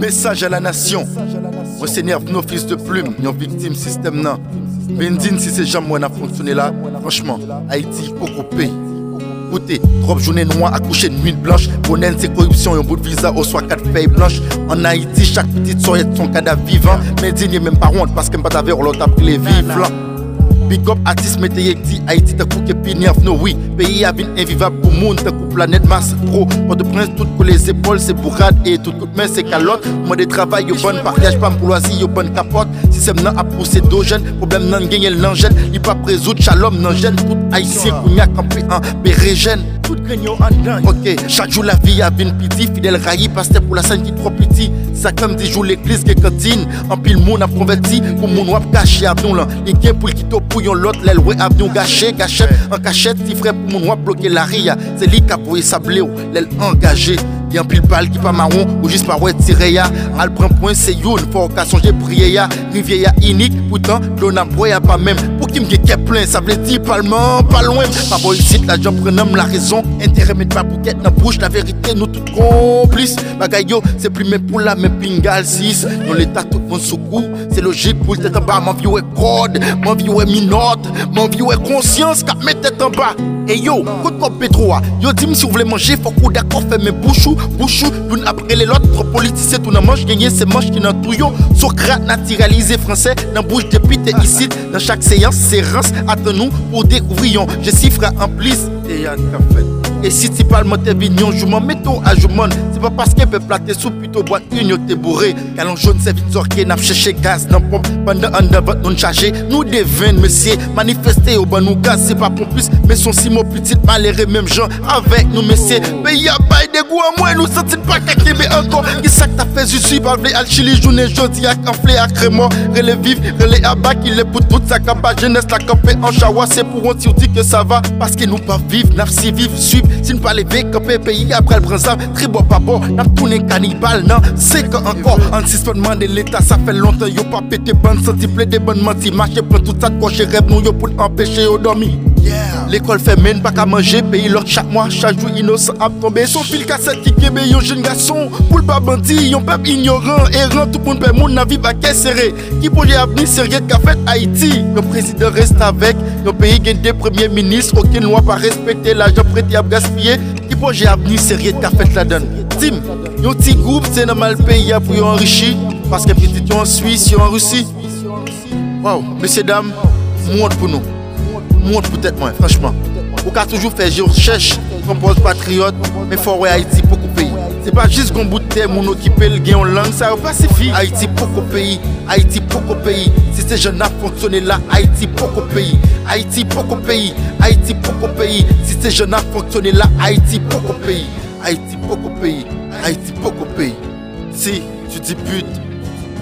Message à la nation. On s'énerve nos fils de plume, nos victimes système nan. Benzine si c'est jamais a fonctionné là, franchement, Haïti, beaucoup pays. Écoutez, trop journée noire accoucher de nuit blanche. Bonne c'est corruption et un bout de visa au soit quatre feuilles blanches. En Haïti, chaque petite soirée son cadavre vivant. Mais digne même pas honte parce qu'elle pas d'aveur l'autre après les vivants. Big up artiste mette yekti Haïti ta kou ke pinierf no oui. Pays a vin invivable pour moun ta kou planète masse trop Port de prince tout que les épaules c'est bourrade et tout de main c'est calotte. Moi de travail yo bon partage pas m'pouloisi yo bonne capote. Système nan a poussé dos jeunes Problème nan gagner l'angèle Il pas résoudre shalom nan gêne. Tout haïtien kougna campé en bérégène Tout grignon en dedans Ok, chaque jour la vie a vin piti Fidèle railli pasteur pour la scène qui trop petit. Ça comme des jours l'église qui cantine. En pile moun a converti. Pour moun wap caché avion là. Les gains pour le quito pour yon l'autre L'aile ouais avion gâché Gâchette. En cachette Si frère pour moun wap bloquer la ria. C'est lui qui a poué sablé ou L'aile engagé Yon pile balle qui pas marron ou juste par ouais tiré ya Al prend point c'est youn Faut qu'à songer prier ya Rivière ya unique Pourtant l'on a boy pas même. Pour qui get plein Ça veut dire parlement pas loin. Pas boy ici la jambe prénomme la raison. Intérêt met pas bouquette dans bouche La vérité nous tout complices. Bagay yo c'est plus mais pour la même pingal 6 Dans l'état tout sous coup. C'est logique pour le tête en bas Mon vieux est code Mon vieux est minote. Mon vieux est conscience Qu'à mettre tête en bas Et yo, côte comme Petro Yo dis si vous voulez manger Faut qu'on d'accord fait mes bouchous Bouchou, l'une après les l'autre, trop politicien, tout dans manche, gagner c'est manche qui tout yo. Socrate naturalisé français, dans bouche depuis t'es ici, dans chaque séance, c'est rance, attends-nous pour découvrir. Je chiffre en plus, et y'a Et si tu parles mon vignon, je m'en mets à joumon. C'est pas parce qu'elle peut plater sous plutôt boîte une, t'es bourré. Calon jaune, c'est vite sorti, n'a cherché gaz dans pompe. Pendant un de votre non chargé, nous devons, monsieur, manifester au bon nous gaz, c'est pas pour plus. Mais son si petit malheureux, même gens avec nous, messieurs. Pays à bail de goût à moi, nous sentons pas qu'à mais encore. Qui ça que t'as fait, je suis pas al Chili, journée, jeudi, à enflé, à crémor. Relais vif, relais à bas, qui les pour toute sa campagne, jeunesse, la campé en chawa, c'est pour on dit que ça va. Parce que nous pas vivre, n'a si vivre, suivre. Si nous pas lever, camper pays après le ça, très bon pas bon, n'a tourné cannibale, non, c'est que encore, en suspendement de l'état, ça fait longtemps, yo pas pété bonne santé, plaît des bonnes mentis, marcher prend tout ça de cocher rêve, nous yo pour empêcher au dormir. L'ekol fè men bak a manje, peyi lot chak mwa Chajou inosan ap tombe, son fil kaset ki kebe Yon jen gason, pou l'pa bandi Yon pep ignoran, eran, tout moun pe moun Nan vi bakè serè, ki pou li avni serye Ka fèt Haiti, yon prezident reste avèk Yon peyi gen de premier ministre Okin lwa pa respekte, l'ajan preti ap gaspye Ki pou li avni serye, ka fèt la den Tim, yon ti group se nan mal peyi Ap pou yon enrichi, paske petit yon Suisse, yon Russie. Waw, mese dam, mwot pou nou peut-être moins, franchement. Ou qu'a toujours fait je recherche, compose patriote, mais faut ouais Haïti pour pays. C'est pas juste qu'on bout de mon occupé le gain en langue, ça suffire. Haïti pour pays, Haïti pour pays. Si ces jeunes a fonctionné là, Haïti pour pays. Haïti pour pays, Haïti pour pays. Si ces jeunes a fonctionné là, Haïti pour pays. Haïti pour pays, Haïti pour pays. Si tu disputes,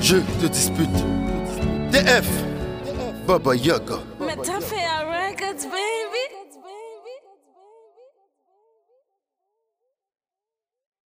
je te dispute. DF, Baba Yaga. records, baby.